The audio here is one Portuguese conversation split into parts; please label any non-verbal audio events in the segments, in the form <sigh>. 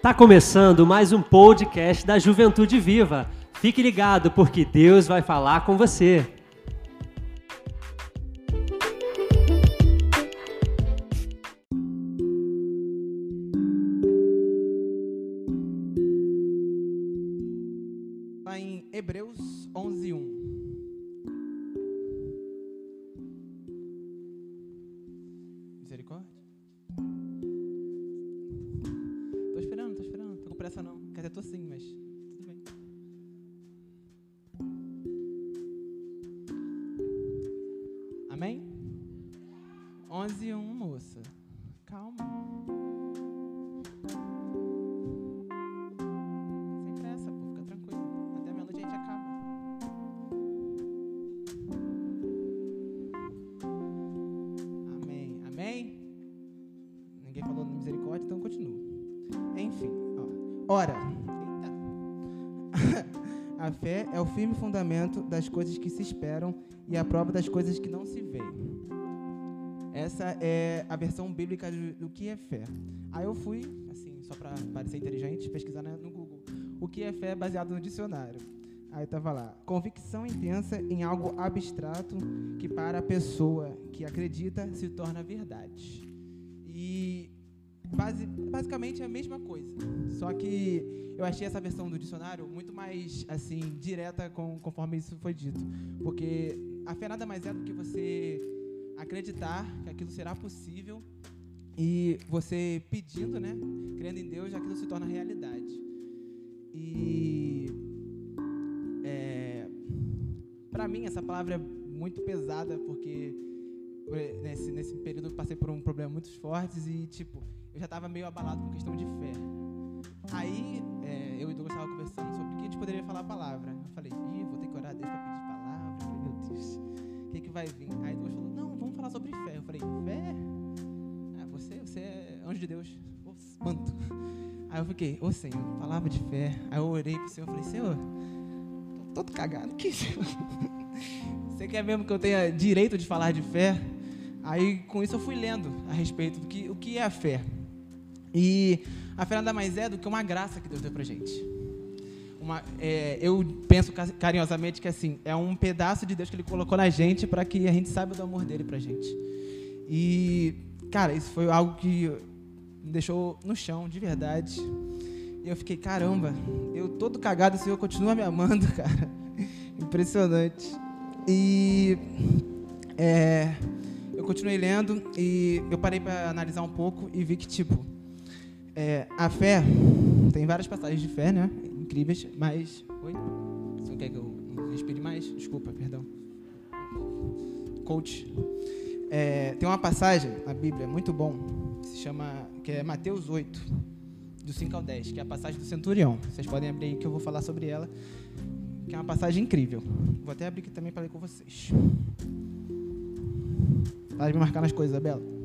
Tá começando mais um podcast da Juventude Viva. Fique ligado porque Deus vai falar com você. A fé é o firme fundamento das coisas que se esperam e a prova das coisas que não se veem. Essa é a versão bíblica do, do que é fé. Aí eu fui, assim, só para parecer inteligente, pesquisar né, no Google. O que é fé baseado no dicionário. Aí tava lá, convicção intensa em algo abstrato que para a pessoa que acredita se torna verdade. E base, basicamente é a mesma coisa. Só que eu achei essa versão do dicionário muito mais assim direta com, conforme isso foi dito, porque a fé nada mais é do que você acreditar que aquilo será possível e você pedindo, né, crendo em Deus, aquilo se torna realidade. E é, para mim essa palavra é muito pesada porque eh, nesse, nesse período eu passei por um problema muito fortes e tipo eu já estava meio abalado com questão de fé. Aí é, eu e o Douglas estavam conversando sobre o que a gente poderia falar a palavra. Eu falei, ih, vou ter que orar a Deus para pedir palavra. Eu falei, meu Deus, o que, que vai vir? Aí o Douglas falou, não, vamos falar sobre fé. Eu falei, fé? Ah, você, você é anjo de Deus. Ô, santo. Aí eu fiquei, ô Senhor, palavra de fé. Aí eu orei pro Senhor, falei, Senhor, tô todo cagado <laughs> Senhor. Você quer mesmo que eu tenha direito de falar de fé? Aí com isso eu fui lendo a respeito do que o que é a fé. E a fé nada mais é do que uma graça que Deus deu pra gente. Uma, é, eu penso ca- carinhosamente que assim é um pedaço de Deus que Ele colocou na gente para que a gente saiba do amor dele pra gente. E cara, isso foi algo que me deixou no chão de verdade. E eu fiquei caramba, eu todo cagado, o Senhor continua me amando, <laughs> cara. Impressionante. E é, eu continuei lendo e eu parei para analisar um pouco e vi que, tipo, é, a fé, tem várias passagens de fé, né? Incríveis, mas. Oi? Você quer que eu respire mais? Desculpa, perdão. Coach. É, tem uma passagem na Bíblia muito bom, que se chama. que é Mateus 8, do 5 ao 10, que é a passagem do centurião. Vocês podem abrir aí que eu vou falar sobre ela, que é uma passagem incrível. Vou até abrir aqui também para ler com vocês. Para de me marcar nas coisas, Isabela.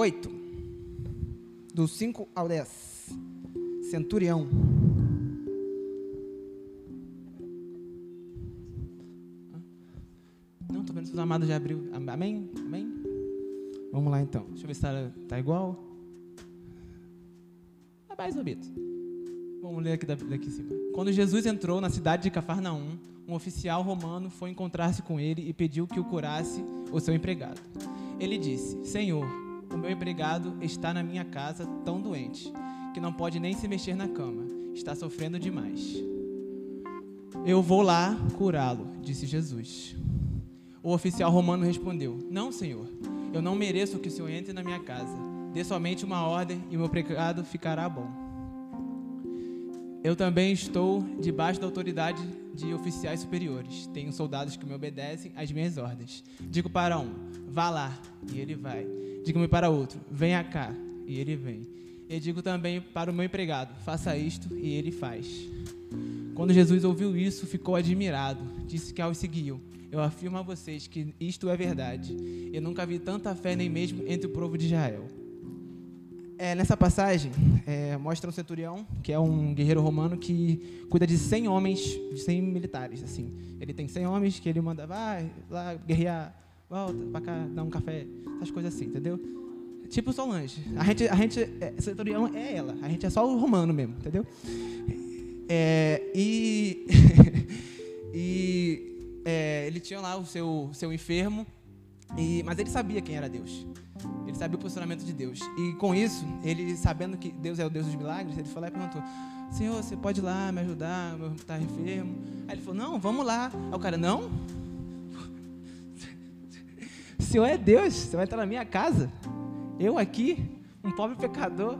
8, do 5 ao 10. Centurião. Não, estou vendo se os amados já abriu. Amém? Amém? Vamos lá então. Deixa eu ver se está tá igual. Tá mais ou menos. Vamos ler aqui daqui em cima. Quando Jesus entrou na cidade de Cafarnaum, um oficial romano foi encontrar-se com ele e pediu que o curasse o seu empregado. Ele disse: Senhor, o meu empregado está na minha casa tão doente que não pode nem se mexer na cama. Está sofrendo demais. Eu vou lá curá-lo, disse Jesus. O oficial romano respondeu: Não, senhor. Eu não mereço que o senhor entre na minha casa. Dê somente uma ordem e meu pecado ficará bom. Eu também estou debaixo da autoridade de oficiais superiores. Tenho soldados que me obedecem às minhas ordens. Digo para um: vá lá, e ele vai. Digo-me para outro: venha cá, e ele vem. E digo também para o meu empregado: faça isto, e ele faz. Quando Jesus ouviu isso, ficou admirado. Disse que aos seguiu: Eu afirmo a vocês que isto é verdade. Eu nunca vi tanta fé nem mesmo entre o povo de Israel. é, nessa passagem, é, mostra um centurião, que é um guerreiro romano que cuida de 100 homens, de 100 militares, assim. Ele tem 100 homens que ele manda, vai lá guerrear, volta para cá, dá um café, essas coisas assim, entendeu? Tipo Solange. A gente, a gente, é, centurião é ela, a gente é só o romano mesmo, entendeu? É, e <laughs> e é, ele tinha lá o seu, seu enfermo, e, mas ele sabia quem era Deus. Ele sabia o posicionamento de Deus. E com isso, ele sabendo que Deus é o Deus dos milagres, ele foi lá e perguntou: Senhor, você pode ir lá me ajudar? Meu irmão está enfermo. Aí ele falou: Não, vamos lá. Aí o cara: Não. Senhor é Deus, você vai entrar na minha casa. Eu aqui, um pobre pecador.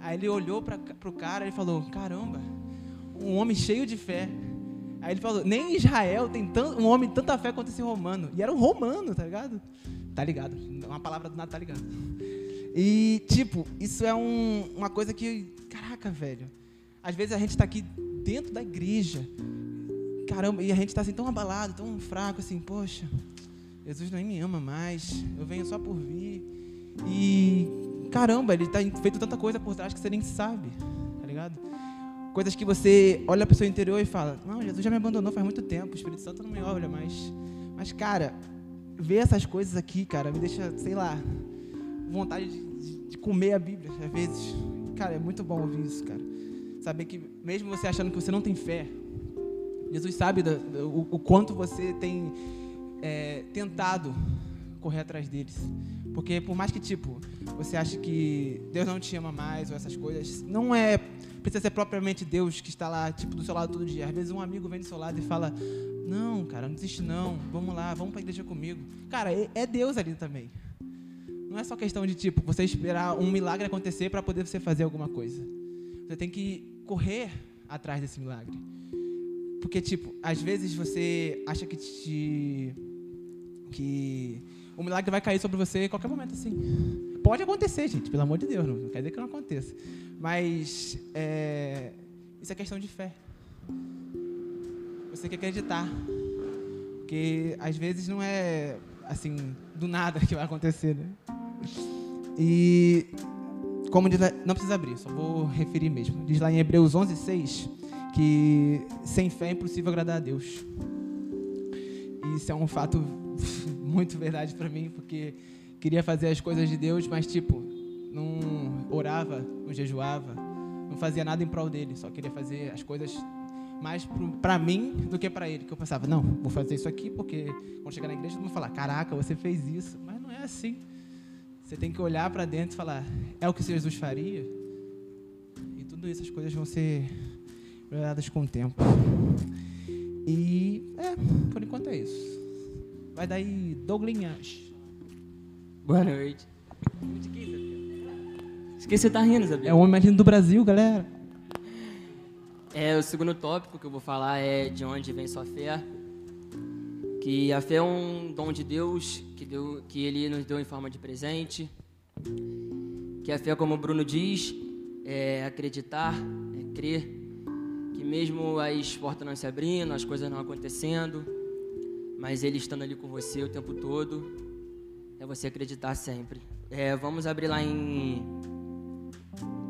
Aí ele olhou para o cara e falou: Caramba, um homem cheio de fé. Aí ele falou: Nem Israel tem tanto, um homem tanta fé quanto esse romano. E era um romano, tá ligado? Tá ligado? Uma palavra do nada tá ligado. E, tipo, isso é um, uma coisa que. Caraca, velho. Às vezes a gente está aqui dentro da igreja. Caramba, e a gente está assim tão abalado, tão fraco, assim, poxa, Jesus nem me ama mais. Eu venho só por vir. E caramba, ele está feito tanta coisa por trás que você nem sabe, tá ligado? Coisas que você olha para o seu interior e fala: Não, Jesus já me abandonou faz muito tempo, o Espírito Santo não me olha mais. Mas, cara, ver essas coisas aqui, cara, me deixa, sei lá, vontade de, de comer a Bíblia, às vezes. Cara, é muito bom ouvir isso, cara. Saber que, mesmo você achando que você não tem fé, Jesus sabe do, do, o, o, quanto você tem é, tentado correr atrás deles. Porque por mais que, tipo, você ache que Deus não te ama mais ou essas coisas, não é precisa ser propriamente Deus que está lá, tipo, do seu lado todo dia. Às vezes um amigo vem do seu lado e fala: Não, cara, não desiste não, vamos lá, vamos para a igreja comigo. Cara, é, é Deus ali também. Não é só questão de, tipo, você esperar um milagre acontecer para poder você fazer alguma coisa. Você tem que correr atrás desse milagre. Porque, tipo, às vezes você acha que te. Que o milagre vai cair sobre você em qualquer momento, assim. Pode acontecer, gente, pelo amor de Deus, não quer dizer que não aconteça. Mas é, isso é questão de fé. Você tem que acreditar. Porque às vezes não é assim, do nada <laughs> que vai acontecer, né? E como diz, não precisa abrir, só vou referir mesmo. Diz lá em Hebreus 11, 6, que sem fé é impossível agradar a Deus. Isso é um fato muito verdade para mim, porque queria fazer as coisas de Deus, mas tipo, não orava, não jejuava, não fazia nada em prol dele, só queria fazer as coisas mais para mim do que para ele. Que eu pensava, não, vou fazer isso aqui porque quando chegar na igreja todo mundo falar, caraca, você fez isso. Mas não é assim. Você tem que olhar para dentro e falar, é o que Jesus faria? E tudo isso, as coisas vão ser melhoradas com o tempo. E, é, por enquanto é isso. Vai daí, Douglinhas. Boa noite. Esqueci, você tá rindo, Isabel. É o homem mais lindo do Brasil, galera. É, o segundo tópico que eu vou falar é de onde vem sua fé. Que a fé é um dom de Deus que, deu, que Ele nos deu em forma de presente. Que a fé, como o Bruno diz, é acreditar, é crer. Que mesmo as portas não se abrindo, as coisas não acontecendo, mas Ele estando ali com você o tempo todo, é você acreditar sempre. É, vamos abrir lá em.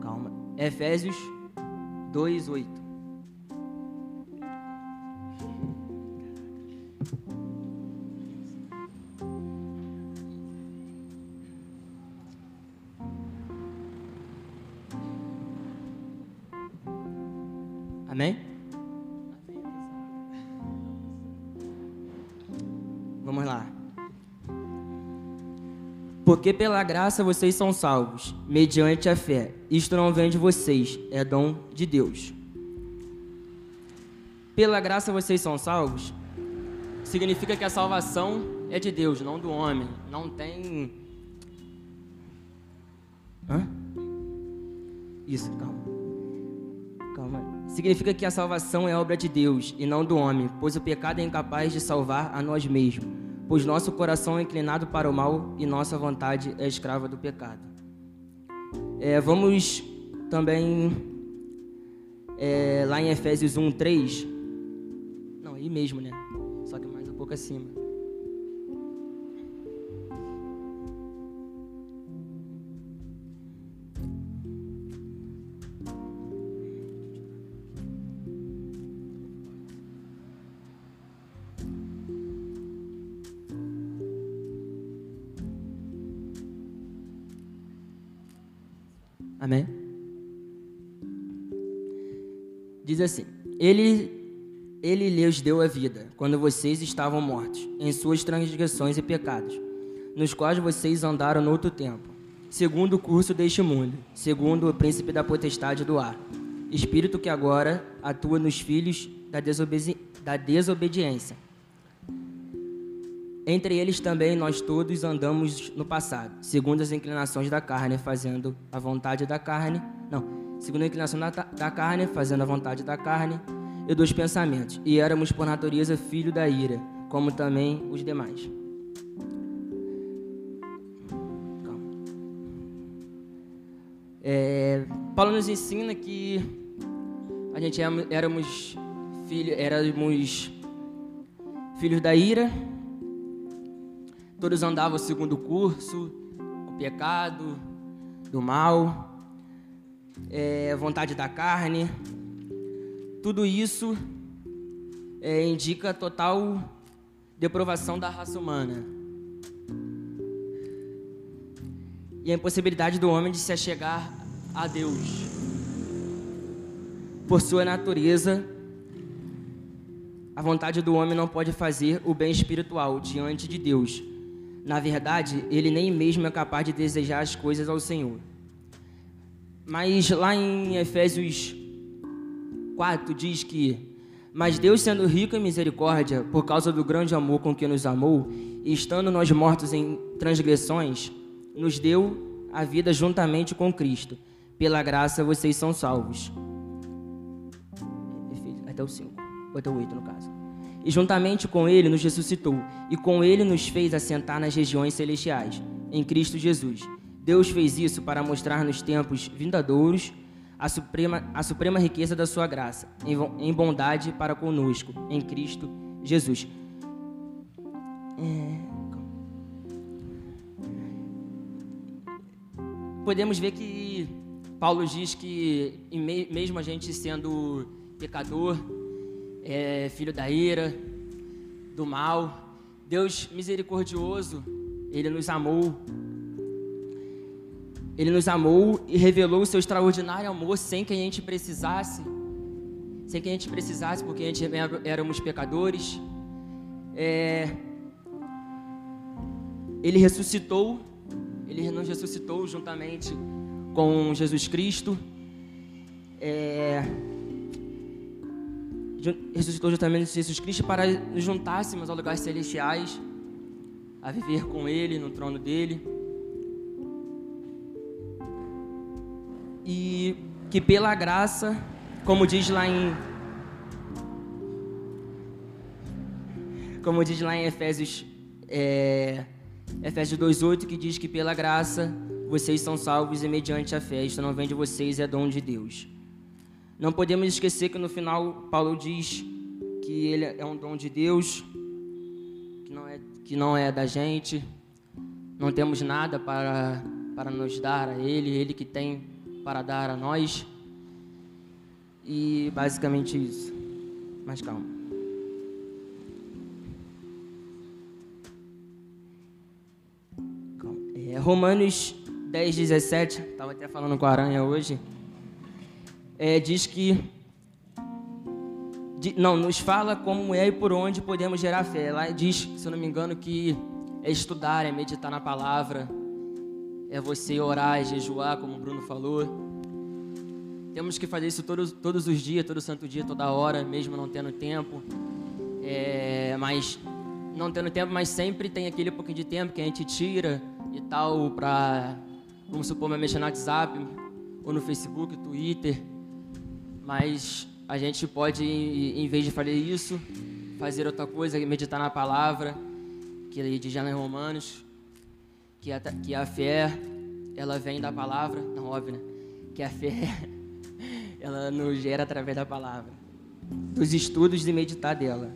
Calma. Efésios 2, 8. Porque pela graça vocês são salvos, mediante a fé. Isto não vem de vocês, é dom de Deus. Pela graça vocês são salvos, significa que a salvação é de Deus, não do homem. Não tem. Hã? Isso, calma. Calma significa que a salvação é obra de Deus e não do homem, pois o pecado é incapaz de salvar a nós mesmos, pois nosso coração é inclinado para o mal e nossa vontade é escrava do pecado. É, vamos também é, lá em Efésios 1, 3. Não, aí mesmo, né? Só que mais um pouco acima. Amém? Diz assim: Ele ele lhes deu a vida quando vocês estavam mortos em suas transgressões e pecados, nos quais vocês andaram no outro tempo, segundo o curso deste mundo, segundo o príncipe da potestade do ar, espírito que agora atua nos filhos da, desobedi da desobediência. Entre eles também nós todos andamos no passado, segundo as inclinações da carne, fazendo a vontade da carne. Não, segundo a inclinação da, da carne, fazendo a vontade da carne e dos pensamentos, e éramos por natureza filho da ira, como também os demais. É, Paulo nos ensina que a gente éramos filho, éramos filhos da ira, todos andavam segundo o curso, o pecado, do mal, é, vontade da carne, tudo isso é, indica total deprovação da raça humana. E a impossibilidade do homem de se achegar a Deus. Por sua natureza, a vontade do homem não pode fazer o bem espiritual diante de Deus. Na verdade, ele nem mesmo é capaz de desejar as coisas ao Senhor. Mas lá em Efésios 4 diz que: Mas Deus, sendo rico em misericórdia, por causa do grande amor com que nos amou, e estando nós mortos em transgressões, nos deu a vida juntamente com Cristo. Pela graça vocês são salvos. Até o 5, ou até o 8 no caso. E juntamente com Ele nos ressuscitou, e com Ele nos fez assentar nas regiões celestiais, em Cristo Jesus. Deus fez isso para mostrar nos tempos vindadouros a suprema, a suprema riqueza da sua graça, em, em bondade para conosco, em Cristo Jesus. É... Podemos ver que Paulo diz que, mesmo a gente sendo pecador, é, filho da ira, do mal, Deus misericordioso, Ele nos amou ele nos amou e revelou o seu extraordinário amor sem que a gente precisasse. Sem que a gente precisasse, porque a gente éramos pecadores. É... Ele ressuscitou, ele nos ressuscitou juntamente com Jesus Cristo. É... Ressuscitou juntamente Jesus Cristo para nos juntássemos aos lugares celestiais, a viver com Ele no trono dele. e que pela graça, como diz lá em como diz lá em Efésios é, Efésios 2:8 que diz que pela graça vocês são salvos e mediante a fé, isto não vem de vocês, é dom de Deus. Não podemos esquecer que no final Paulo diz que ele é um dom de Deus, que não é, que não é da gente, não temos nada para, para nos dar a Ele, Ele que tem para dar a nós. E basicamente isso. Mas calma. É, Romanos 10, 17, estava até falando com a Aranha hoje, é, diz que não, nos fala como é e por onde podemos gerar fé. Lá diz, se eu não me engano, que é estudar, é meditar na palavra, é você orar e jejuar, como o Bruno falou. Temos que fazer isso todos, todos os dias, todo santo dia, toda hora, mesmo não tendo tempo. É, mas não tendo tempo, mas sempre tem aquele pouquinho de tempo que a gente tira e tal para, vamos supor, mexer no WhatsApp ou no Facebook, Twitter. Mas a gente pode, em vez de fazer isso, fazer outra coisa, meditar na palavra, que ele diz já em Romanos, que a, que a fé, ela vem da palavra, não óbvio, né? Que a fé, <laughs> ela nos gera através da palavra, dos estudos e meditar dela.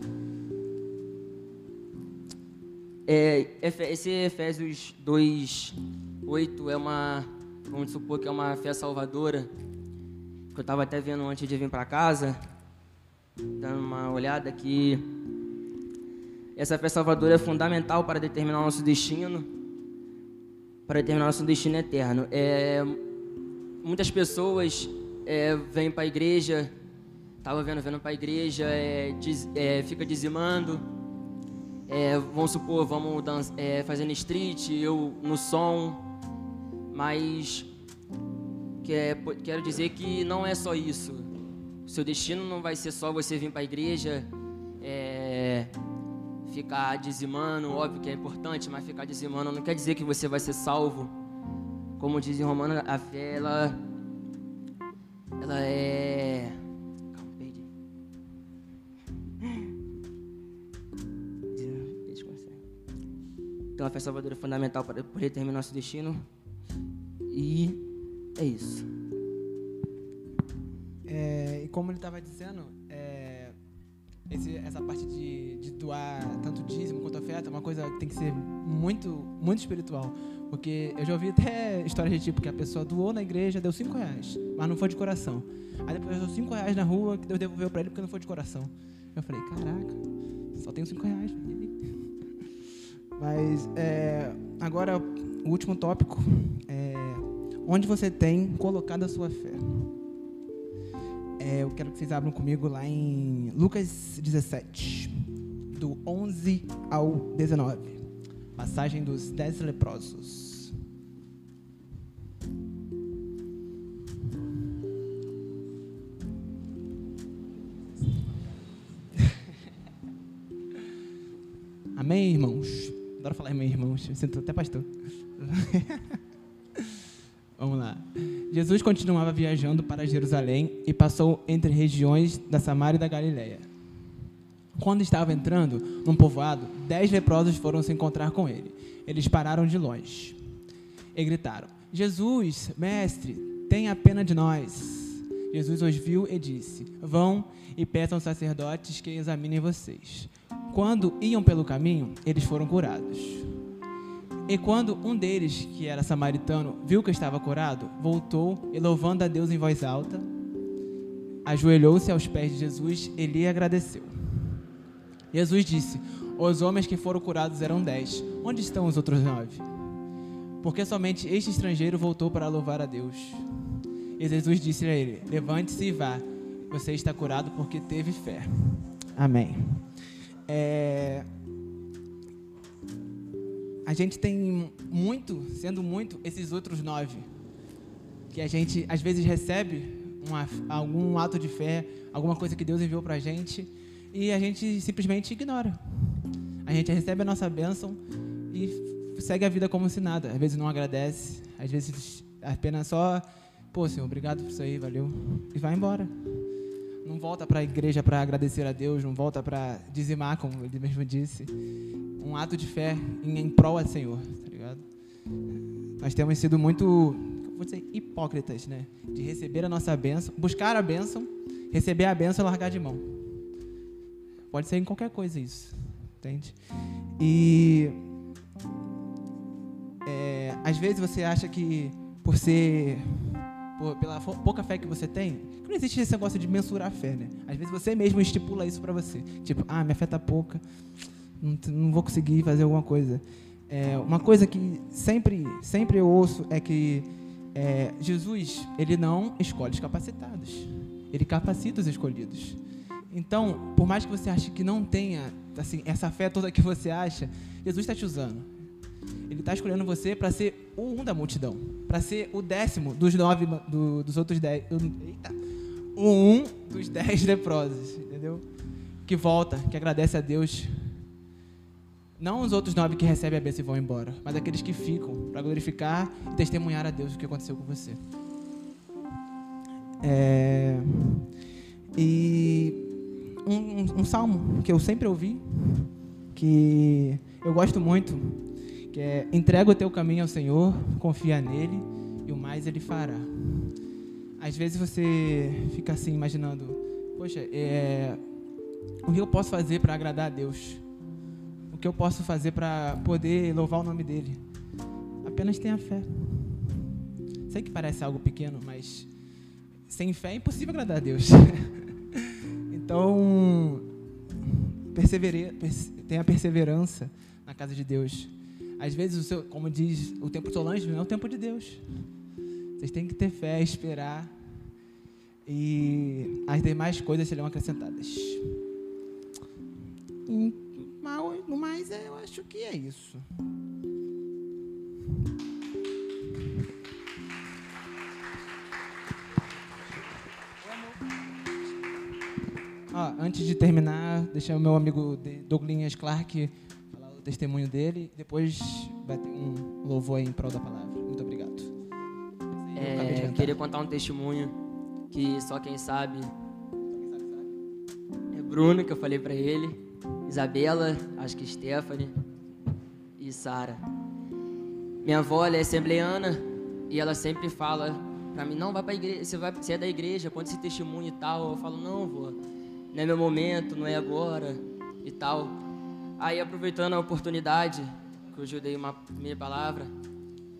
É, esse Efésios 2, 8 é uma, vamos supor que é uma fé salvadora, que eu estava até vendo antes de vir para casa, dando uma olhada aqui. Essa fé salvadora é fundamental para determinar o nosso destino, para determinar nosso destino eterno. É, muitas pessoas é, vêm para a igreja, tava vendo, vendo para a igreja, é, diz, é, fica dizimando. É, vamos supor, vamos dança, é, fazendo street, eu no som, mas que é, quero dizer que não é só isso. O seu destino não vai ser só você vir para a igreja, é, ficar dizimando, óbvio que é importante, mas ficar dizimando não quer dizer que você vai ser salvo. Como diz em Romano, a fé, ela, ela é... Então a fé salvadora é fundamental para poder determinar nosso destino. E é isso. É, e como ele estava dizendo, é, esse, essa parte de, de, doar tanto dízimo quanto oferta é uma coisa que tem que ser muito, muito espiritual. Porque eu já ouvi até histórias de tipo que a pessoa doou na igreja, deu cinco reais, mas não foi de coração. Aí depois deu cinco reais na rua que Deus devolveu para ele porque não foi de coração. Eu falei, caraca, só tenho cinco reais. <laughs> Mas é, agora o último tópico é onde você tem colocado a sua fé. É, eu quero que vocês abram comigo lá em Lucas 17, do 11 ao 19. Passagem dos dez leprosos. <laughs> Amém, irmãos? Adoro falar amém, irmãos. Eu sinto até pastor. <laughs> Vamos lá. Jesus continuava viajando para Jerusalém e passou entre regiões da Samária e da Galiléia. Quando estava entrando num povoado, dez leprosos foram se encontrar com ele. Eles pararam de longe e gritaram: Jesus, mestre, tenha pena de nós. Jesus os viu e disse: Vão e peçam aos sacerdotes que examinem vocês. Quando iam pelo caminho, eles foram curados. E quando um deles, que era samaritano, viu que estava curado, voltou e, louvando a Deus em voz alta, ajoelhou-se aos pés de Jesus e lhe agradeceu. Jesus disse: Os homens que foram curados eram dez. Onde estão os outros nove? Porque somente este estrangeiro voltou para louvar a Deus. E Jesus disse a ele: Levante-se e vá. Você está curado porque teve fé. Amém. É a gente tem muito, sendo muito, esses outros nove. Que a gente, às vezes, recebe uma, algum ato de fé, alguma coisa que Deus enviou para a gente, e a gente simplesmente ignora. A gente recebe a nossa bênção e segue a vida como se nada. Às vezes não agradece, às vezes apenas só, pô, Senhor, obrigado por isso aí, valeu, e vai embora. Não volta para a igreja para agradecer a Deus, não volta para dizimar, como ele mesmo disse um ato de fé em, em prol ao Senhor, tá ligado? Nós temos sido muito, vou dizer, hipócritas, né? De receber a nossa bênção, buscar a bênção, receber a bênção e largar de mão. Pode ser em qualquer coisa isso, entende? E é, às vezes você acha que por ser por, pela pouca fé que você tem, não existe esse negócio de mensurar a fé, né? Às vezes você mesmo estipula isso para você, tipo, ah, minha fé tá pouca, não, não vou conseguir fazer alguma coisa. É, uma coisa que sempre, sempre eu ouço é que é, Jesus ele não escolhe os capacitados, ele capacita os escolhidos. Então, por mais que você ache que não tenha assim essa fé toda que você acha, Jesus está te usando. Ele está escolhendo você para ser o um da multidão, para ser o décimo dos nove do, dos outros dez, eita, o um dos <laughs> dez leprosos, entendeu? Que volta, que agradece a Deus não os outros nove que recebem a bênção e vão embora, mas aqueles que ficam para glorificar e testemunhar a Deus o que aconteceu com você. É... E um, um, um, salmo que eu sempre ouvi, que eu gosto muito, que é entrega o teu caminho ao Senhor, confia nele e o mais ele fará. Às vezes você fica assim imaginando, poxa, é... o que eu posso fazer para agradar a Deus? que eu posso fazer para poder louvar o nome dele? Apenas tenha fé. Sei que parece algo pequeno, mas sem fé é impossível agradar a Deus. <laughs> então, persevere, tenha perseverança na casa de Deus. Às vezes, o seu, como diz o tempo Solange, não é o tempo de Deus. Vocês têm que ter fé, esperar. E as demais coisas serão acrescentadas. E, no mais, é, eu acho que é isso. Ó, antes de terminar, deixar o meu amigo Douglas Clark o testemunho dele. Depois vai ter um louvor aí em prol da palavra. Muito obrigado. É, eu queria contar um testemunho que só quem sabe é Bruno, que eu falei para ele, Isabela, acho que Stephanie e Sara. Minha avó é assembleana e ela sempre fala para mim, não, vai para igreja, você, vai, você é da igreja, conta esse testemunho e tal. Eu falo, não, vou não é meu momento, não é agora e tal. Aí, aproveitando a oportunidade, que eu ajudei uma primeira palavra,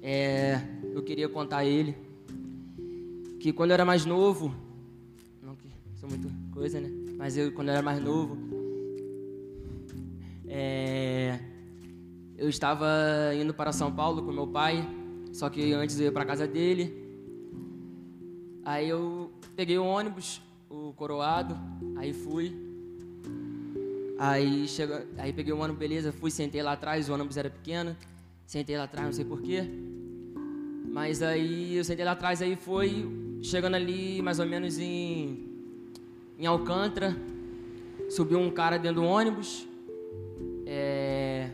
é, eu queria contar a ele que quando eu era mais novo, não que isso é muita coisa, né? Mas eu, quando eu era mais novo, é, eu estava indo para São Paulo com meu pai, só que antes eu ia para casa dele. Aí eu peguei o ônibus o coroado, aí fui. Aí, chega, aí peguei o ônibus, beleza, fui, sentei lá atrás, o ônibus era pequeno, sentei lá atrás, não sei porquê. Mas aí eu sentei lá atrás, aí foi, chegando ali mais ou menos em, em Alcântara, subiu um cara dentro do ônibus, é,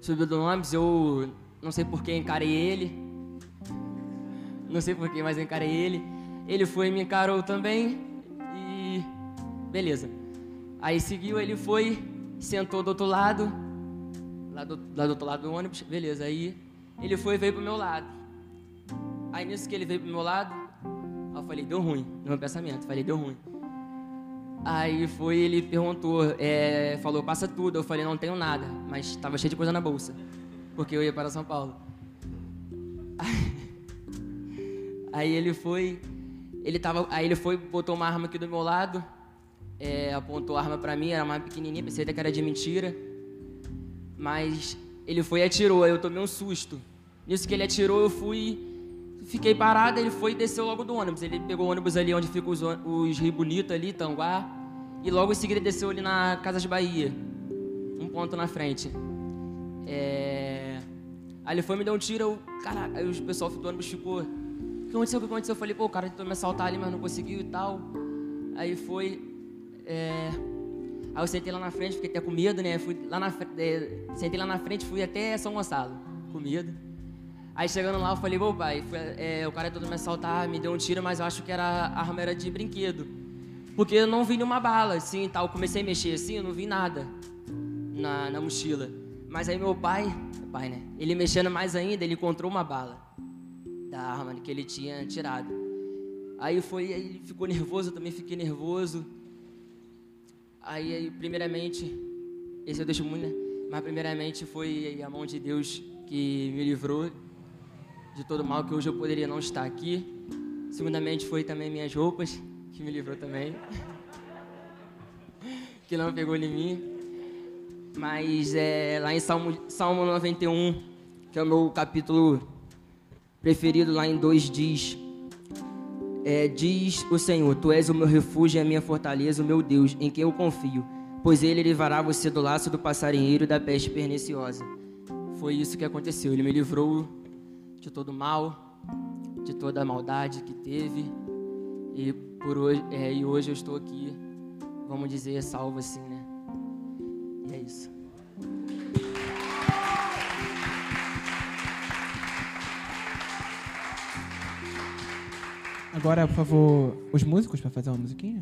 subiu do ônibus, eu não sei porquê encarei ele, não sei porquê, mas encarei ele. Ele foi e me encarou também, Beleza. Aí seguiu, ele foi, sentou do outro lado, lá do, lá do outro lado do ônibus, beleza. Aí ele foi e veio pro meu lado. Aí nisso que ele veio pro meu lado, eu falei, deu ruim, no meu pensamento, falei, deu ruim. Aí foi, ele perguntou, é, falou, passa tudo. Eu falei, não tenho nada, mas estava cheio de coisa na bolsa, porque eu ia para São Paulo. Aí, <laughs> aí ele foi, ele tava, aí ele foi, botou uma arma aqui do meu lado, é, apontou a arma para mim, era mais pequenininha, pensei até que era de mentira. Mas ele foi e atirou, eu tomei um susto. Nisso que ele atirou, eu fui, fiquei parado, ele foi e desceu logo do ônibus. Ele pegou o ônibus ali onde ficam os, os Rio Bonito ali, Tanguá, e logo em seguida desceu ali na Casa de Bahia, um ponto na frente. É... Aí ele foi me deu um tiro, eu, aí o pessoal do ônibus ficou, o que aconteceu, o que aconteceu? Eu falei, pô, o cara tentou me assaltar ali, mas não conseguiu e tal. Aí foi, é... Aí eu sentei lá na frente, fiquei até com medo, né? Fui lá na, é, sentei lá na frente, fui até São Gonçalo, com medo. Aí chegando lá, eu falei, ô pai, foi, é, o cara todo me assaltar, me deu um tiro, mas eu acho que era, a arma era de brinquedo. Porque eu não vi nenhuma bala, assim, tal. Comecei a mexer assim, eu não vi nada na, na mochila. Mas aí meu pai, meu pai, né? Ele mexendo mais ainda, ele encontrou uma bala da arma que ele tinha tirado. Aí foi, aí ele ficou nervoso, eu também fiquei nervoso. Aí, primeiramente, esse eu deixo muito, né? Mas primeiramente foi a mão de Deus que me livrou de todo mal, que hoje eu poderia não estar aqui. Segundamente foi também minhas roupas, que me livrou também. <laughs> que não pegou em mim. Mas é, lá em Salmo, Salmo 91, que é o meu capítulo preferido, lá em 2 diz é, diz o Senhor: Tu és o meu refúgio e a minha fortaleza, o meu Deus, em quem eu confio, pois ele livrará você do laço do passarinheiro e da peste perniciosa. Foi isso que aconteceu. Ele me livrou de todo mal, de toda a maldade que teve. E, por hoje, é, e hoje eu estou aqui, vamos dizer, salvo assim, né? E é isso. Agora, por favor, os músicos para fazer uma musiquinha.